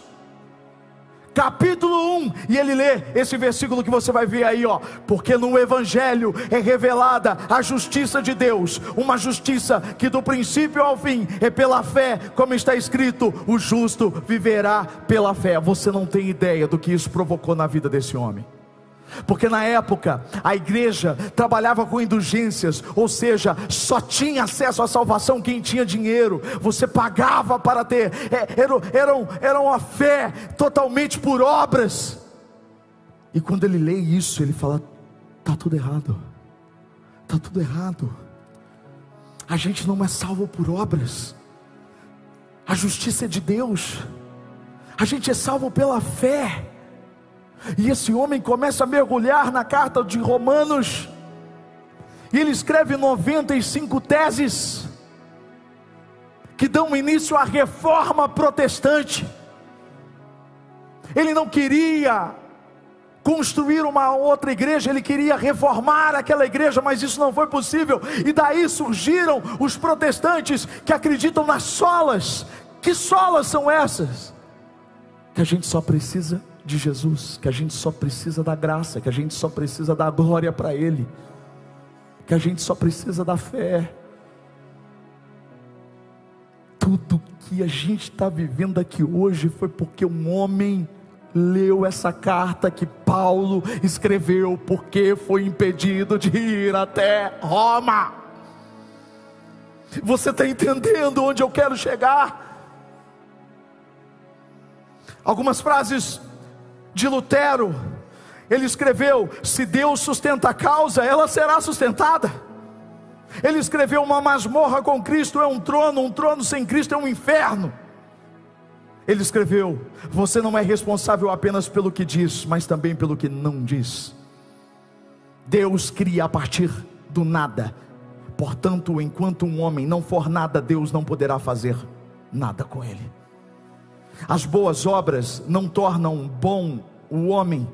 capítulo 1, e ele lê esse versículo que você vai ver aí, ó, porque no evangelho é revelada a justiça de Deus, uma justiça que do princípio ao fim é pela fé, como está escrito, o justo viverá pela fé. Você não tem ideia do que isso provocou na vida desse homem porque na época a igreja trabalhava com indulgências, ou seja, só tinha acesso à salvação quem tinha dinheiro, você pagava para ter, é, era, era, era uma fé totalmente por obras. E quando ele lê isso, ele fala: está tudo errado, está tudo errado. A gente não é salvo por obras, a justiça é de Deus, a gente é salvo pela fé. E esse homem começa a mergulhar na carta de Romanos, e ele escreve 95 teses, que dão início à reforma protestante. Ele não queria construir uma outra igreja, ele queria reformar aquela igreja, mas isso não foi possível, e daí surgiram os protestantes que acreditam nas solas. Que solas são essas? Que a gente só precisa de Jesus, que a gente só precisa da graça, que a gente só precisa da glória para Ele, que a gente só precisa da fé. Tudo que a gente está vivendo aqui hoje foi porque um homem leu essa carta que Paulo escreveu, porque foi impedido de ir até Roma. Você está entendendo onde eu quero chegar? Algumas frases de Lutero, ele escreveu: Se Deus sustenta a causa, ela será sustentada. Ele escreveu: Uma masmorra com Cristo é um trono, um trono sem Cristo é um inferno. Ele escreveu: Você não é responsável apenas pelo que diz, mas também pelo que não diz. Deus cria a partir do nada. Portanto, enquanto um homem não for nada, Deus não poderá fazer nada com ele. As boas obras não tornam bom o homem,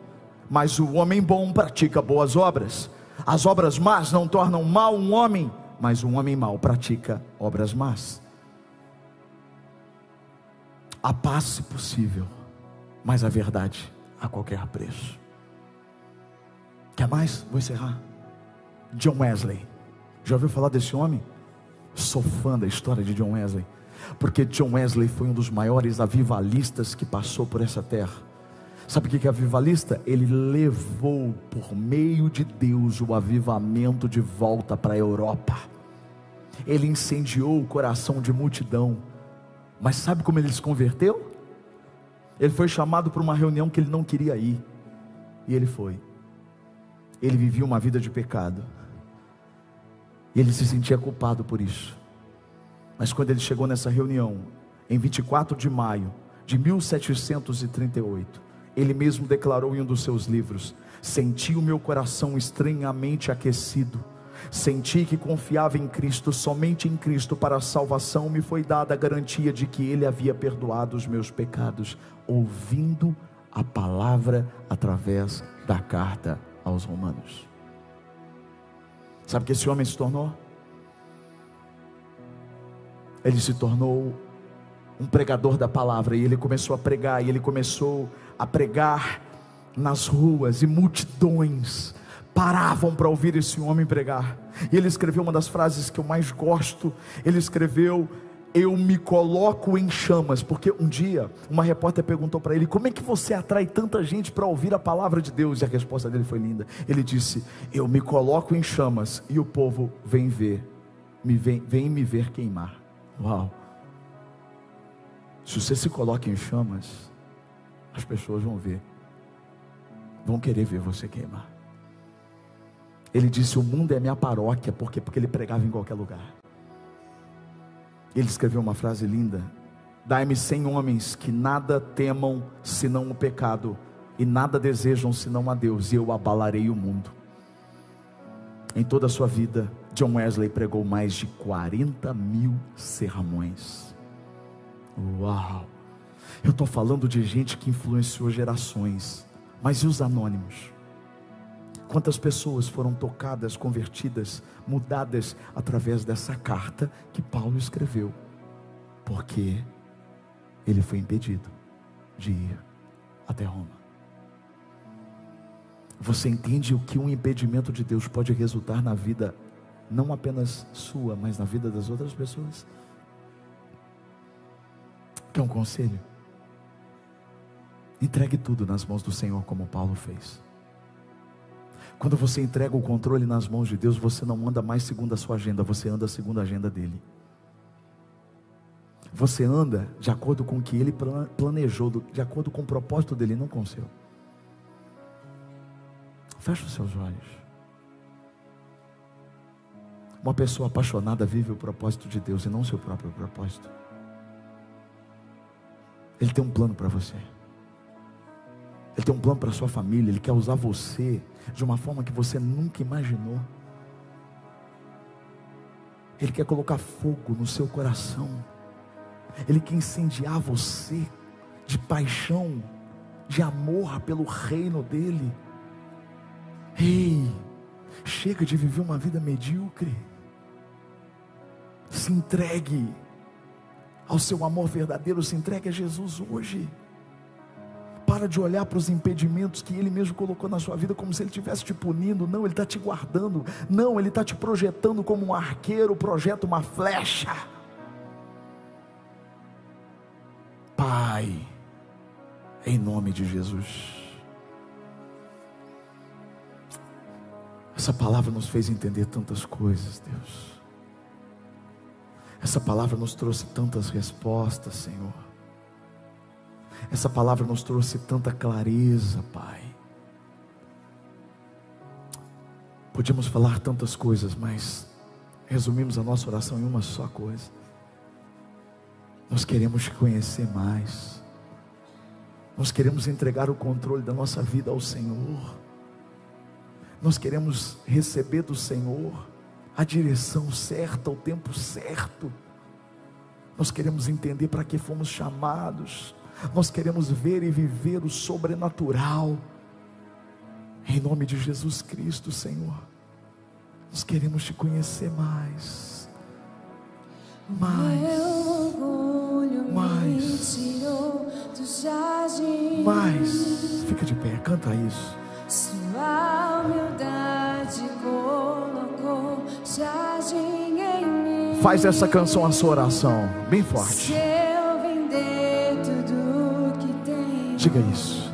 mas o homem bom pratica boas obras. As obras más não tornam mal um homem, mas um homem mau pratica obras más. A paz, se possível, mas a verdade a qualquer preço. Quer mais? Vou encerrar. John Wesley. Já ouviu falar desse homem? Sou fã da história de John Wesley porque John Wesley foi um dos maiores avivalistas que passou por essa terra. Sabe o que é avivalista? Ele levou por meio de Deus o avivamento de volta para a Europa. Ele incendiou o coração de multidão. Mas sabe como ele se converteu? Ele foi chamado para uma reunião que ele não queria ir. E ele foi. Ele vivia uma vida de pecado. E ele se sentia culpado por isso. Mas quando ele chegou nessa reunião, em 24 de maio de 1738, ele mesmo declarou em um dos seus livros: Senti o meu coração estranhamente aquecido. Senti que confiava em Cristo, somente em Cristo para a salvação me foi dada a garantia de que Ele havia perdoado os meus pecados, ouvindo a palavra através da carta aos Romanos. Sabe o que esse homem se tornou? Ele se tornou um pregador da palavra e ele começou a pregar e ele começou a pregar nas ruas e multidões paravam para ouvir esse homem pregar. E ele escreveu uma das frases que eu mais gosto. Ele escreveu: eu me coloco em chamas, porque um dia uma repórter perguntou para ele: Como é que você atrai tanta gente para ouvir a palavra de Deus? E a resposta dele foi linda. Ele disse: Eu me coloco em chamas e o povo vem ver, me vem, vem me ver queimar. Uau! Se você se coloca em chamas, as pessoas vão ver, vão querer ver você queimar. Ele disse: O mundo é minha paróquia, porque porque ele pregava em qualquer lugar. Ele escreveu uma frase linda: Dai-me cem homens que nada temam senão o pecado, e nada desejam senão a Deus, e eu abalarei o mundo. Em toda a sua vida, John Wesley pregou mais de 40 mil sermões. Uau! Eu estou falando de gente que influenciou gerações, mas e os anônimos? Quantas pessoas foram tocadas, convertidas, mudadas através dessa carta que Paulo escreveu? Porque ele foi impedido de ir até Roma. Você entende o que um impedimento de Deus pode resultar na vida, não apenas sua, mas na vida das outras pessoas? Quer um conselho? Entregue tudo nas mãos do Senhor, como Paulo fez. Quando você entrega o controle nas mãos de Deus, você não anda mais segundo a sua agenda, você anda segundo a agenda dele. Você anda de acordo com o que ele planejou, de acordo com o propósito dele, não com o seu. Feche os seus olhos. Uma pessoa apaixonada vive o propósito de Deus e não o seu próprio propósito. Ele tem um plano para você. Ele tem um plano para sua família. Ele quer usar você de uma forma que você nunca imaginou. Ele quer colocar fogo no seu coração. Ele quer incendiar você de paixão, de amor pelo reino dele. Ei, chega de viver uma vida medíocre. Se entregue ao seu amor verdadeiro, se entregue a Jesus hoje. Para de olhar para os impedimentos que Ele mesmo colocou na sua vida como se Ele estivesse te punindo. Não, Ele está te guardando. Não, Ele está te projetando como um arqueiro projeta uma flecha. Pai, em nome de Jesus. Essa palavra nos fez entender tantas coisas, Deus. Essa palavra nos trouxe tantas respostas, Senhor. Essa palavra nos trouxe tanta clareza, Pai. Podíamos falar tantas coisas, mas resumimos a nossa oração em uma só coisa. Nós queremos te conhecer mais. Nós queremos entregar o controle da nossa vida ao Senhor. Nós queremos receber do Senhor a direção certa, o tempo certo. Nós queremos entender para que fomos chamados. Nós queremos ver e viver o sobrenatural. Em nome de Jesus Cristo, Senhor. Nós queremos te conhecer mais. Mais. Mais. Mais. Fica de pé, canta isso. Sua humildade Faz essa canção a sua oração, bem forte. Diga isso.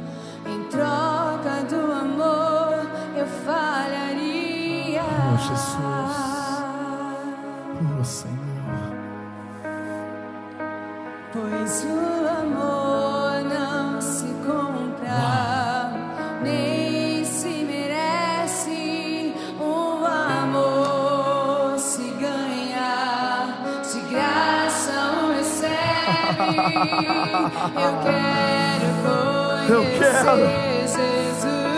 Eu quero eu quero.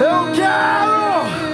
Eu quero.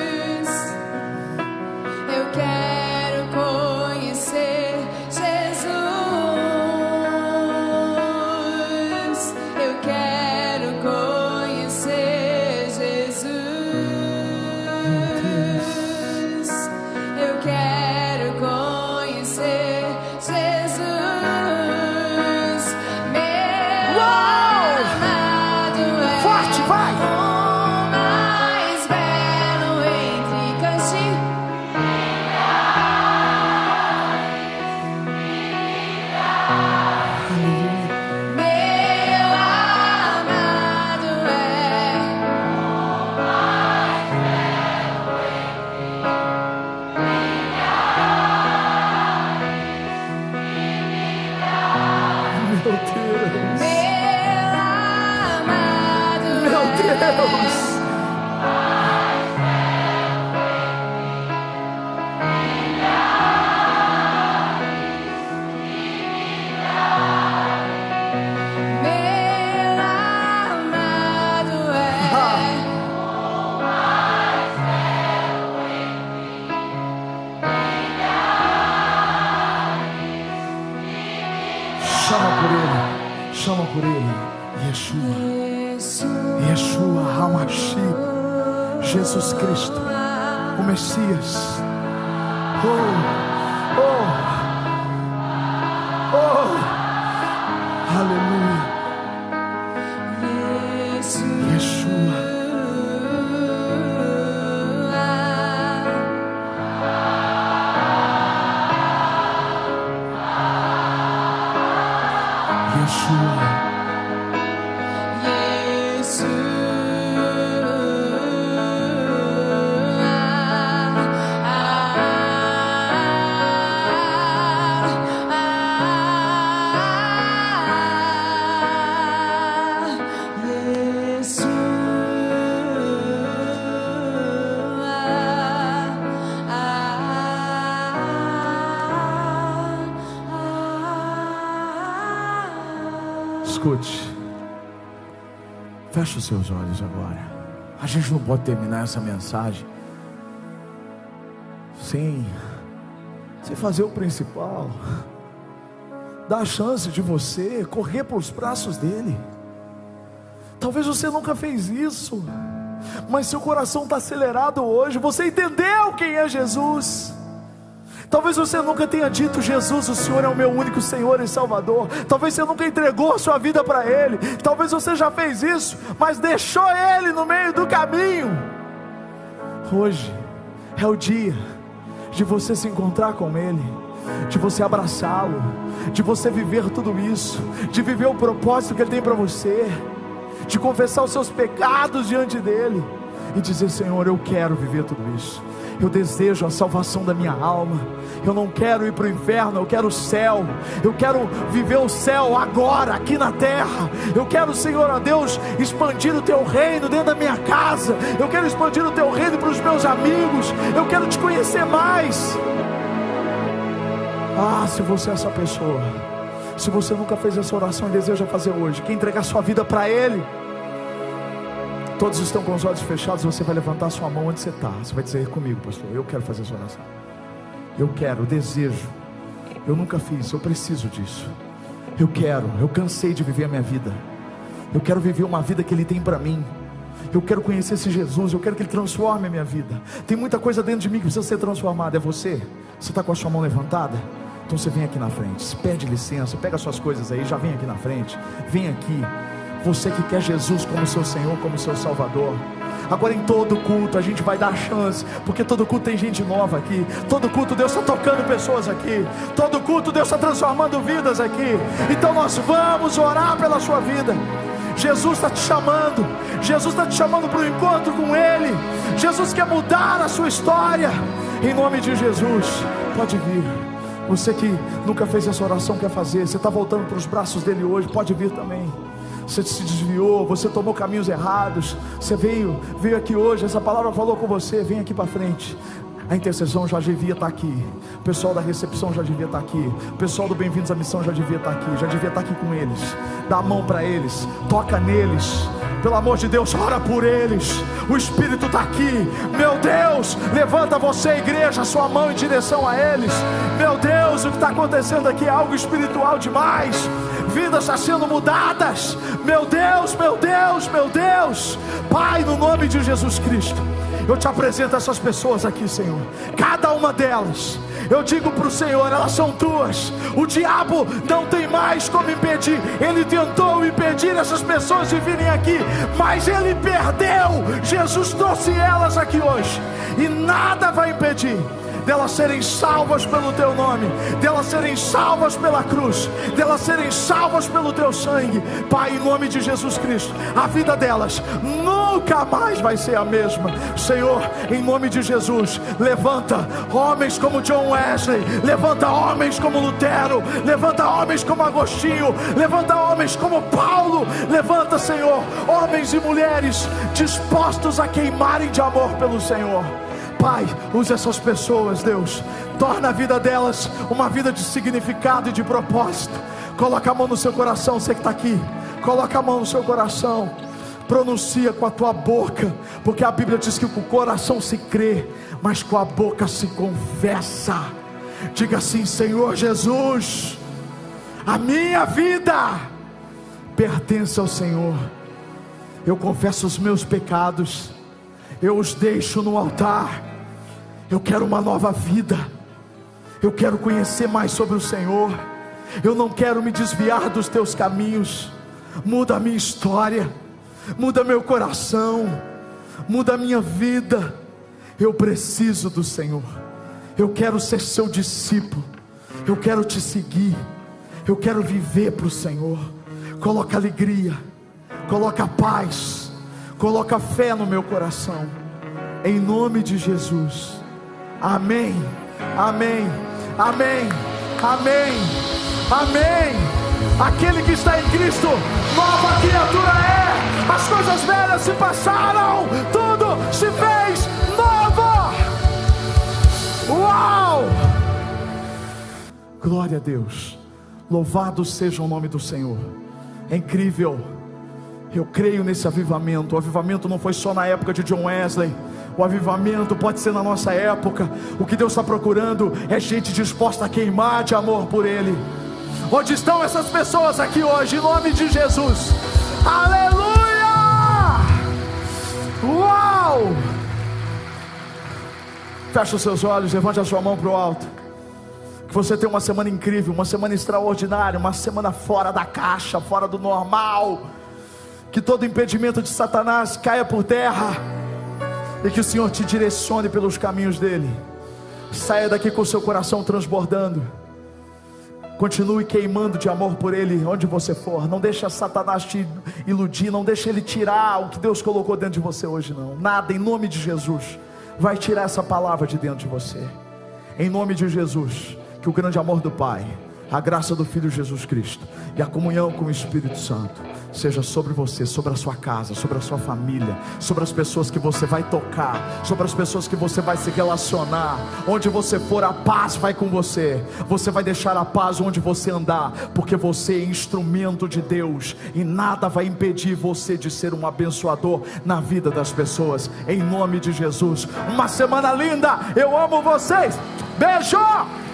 Feche os seus olhos agora. A gente não pode terminar essa mensagem sem, sem fazer o principal. Dar a chance de você correr para os braços dele. Talvez você nunca fez isso, mas seu coração está acelerado hoje. Você entendeu quem é Jesus. Talvez você nunca tenha dito, Jesus, o Senhor é o meu único Senhor e Salvador. Talvez você nunca entregou a sua vida para Ele. Talvez você já fez isso, mas deixou Ele no meio do caminho. Hoje é o dia de você se encontrar com Ele, de você abraçá-lo, de você viver tudo isso, de viver o propósito que Ele tem para você, de confessar os seus pecados diante dEle e dizer: Senhor, eu quero viver tudo isso. Eu desejo a salvação da minha alma. Eu não quero ir para o inferno, eu quero o céu. Eu quero viver o céu agora, aqui na terra. Eu quero, Senhor, a Deus, expandir o teu reino dentro da minha casa. Eu quero expandir o teu reino para os meus amigos. Eu quero te conhecer mais. Ah, se você é essa pessoa, se você nunca fez essa oração e deseja fazer hoje, quer entregar sua vida para Ele. Todos estão com os olhos fechados, você vai levantar sua mão onde você está. Você vai dizer comigo, pastor, eu quero fazer essa oração. Eu quero, desejo. Eu nunca fiz, eu preciso disso. Eu quero, eu cansei de viver a minha vida. Eu quero viver uma vida que Ele tem para mim. Eu quero conhecer esse Jesus, eu quero que Ele transforme a minha vida. Tem muita coisa dentro de mim que precisa ser transformada. É você? Você está com a sua mão levantada? Então você vem aqui na frente, pede licença, pega suas coisas aí, já vem aqui na frente. Vem aqui. Você que quer Jesus como seu Senhor, como seu Salvador. Agora em todo culto a gente vai dar chance, porque todo culto tem gente nova aqui. Todo culto Deus está tocando pessoas aqui. Todo culto Deus está transformando vidas aqui. Então nós vamos orar pela sua vida. Jesus está te chamando. Jesus está te chamando para o encontro com Ele. Jesus quer mudar a sua história. Em nome de Jesus, pode vir. Você que nunca fez essa oração quer fazer. Você está voltando para os braços dele hoje. Pode vir também você se desviou, você tomou caminhos errados, você veio, veio aqui hoje, essa palavra falou com você, vem aqui para frente. A intercessão já devia estar aqui, o pessoal da recepção já devia estar aqui, o pessoal do Bem-vindos à Missão já devia estar aqui, já devia estar aqui com eles. Dá a mão para eles, toca neles, pelo amor de Deus, ora por eles. O Espírito está aqui, meu Deus, levanta você, igreja, sua mão em direção a eles. Meu Deus, o que está acontecendo aqui é algo espiritual demais vidas estão sendo mudadas. Meu Deus, meu Deus, meu Deus. Pai, no nome de Jesus Cristo, eu te apresento essas pessoas aqui, Senhor. Cada uma delas. Eu digo para o Senhor, elas são tuas. O diabo não tem mais como impedir. Ele tentou impedir essas pessoas de virem aqui, mas ele perdeu. Jesus trouxe elas aqui hoje, e nada vai impedir delas serem salvas pelo teu nome, delas serem salvas pela cruz, delas serem salvas pelo teu sangue, Pai, em nome de Jesus Cristo, a vida delas nunca mais vai ser a mesma, Senhor, em nome de Jesus, levanta homens como John Wesley, levanta homens como Lutero, levanta homens como Agostinho, levanta homens como Paulo, levanta, Senhor, homens e mulheres dispostos a queimarem de amor pelo Senhor. Pai, use essas pessoas, Deus. Torna a vida delas uma vida de significado e de propósito. Coloca a mão no seu coração, você que está aqui. Coloca a mão no seu coração. Pronuncia com a tua boca, porque a Bíblia diz que com o coração se crê, mas com a boca se confessa. Diga assim: Senhor Jesus, a minha vida pertence ao Senhor. Eu confesso os meus pecados, eu os deixo no altar. Eu quero uma nova vida. Eu quero conhecer mais sobre o Senhor. Eu não quero me desviar dos teus caminhos. Muda a minha história, muda meu coração, muda a minha vida. Eu preciso do Senhor. Eu quero ser seu discípulo. Eu quero te seguir. Eu quero viver para o Senhor. Coloca alegria, coloca paz, coloca fé no meu coração. Em nome de Jesus. Amém. Amém. Amém. Amém. Amém. Aquele que está em Cristo, nova criatura é. As coisas velhas se passaram, tudo se fez novo. Uau! Glória a Deus. Louvado seja o nome do Senhor. É incrível. Eu creio nesse avivamento. O avivamento não foi só na época de John Wesley. O avivamento pode ser na nossa época. O que Deus está procurando é gente disposta a queimar de amor por Ele. Onde estão essas pessoas aqui hoje, em nome de Jesus? Aleluia! Uau! Feche os seus olhos, levante a sua mão para o alto. Que você tenha uma semana incrível, uma semana extraordinária, uma semana fora da caixa, fora do normal. Que todo impedimento de Satanás caia por terra e que o Senhor te direcione pelos caminhos dele. Saia daqui com o seu coração transbordando. Continue queimando de amor por ele onde você for. Não deixa Satanás te iludir, não deixa ele tirar o que Deus colocou dentro de você hoje não. Nada em nome de Jesus vai tirar essa palavra de dentro de você. Em nome de Jesus, que o grande amor do Pai, a graça do Filho Jesus Cristo e a comunhão com o Espírito Santo seja sobre você, sobre a sua casa, sobre a sua família, sobre as pessoas que você vai tocar, sobre as pessoas que você vai se relacionar. Onde você for, a paz vai com você. Você vai deixar a paz onde você andar, porque você é instrumento de Deus e nada vai impedir você de ser um abençoador na vida das pessoas. Em nome de Jesus. Uma semana linda. Eu amo vocês. Beijo!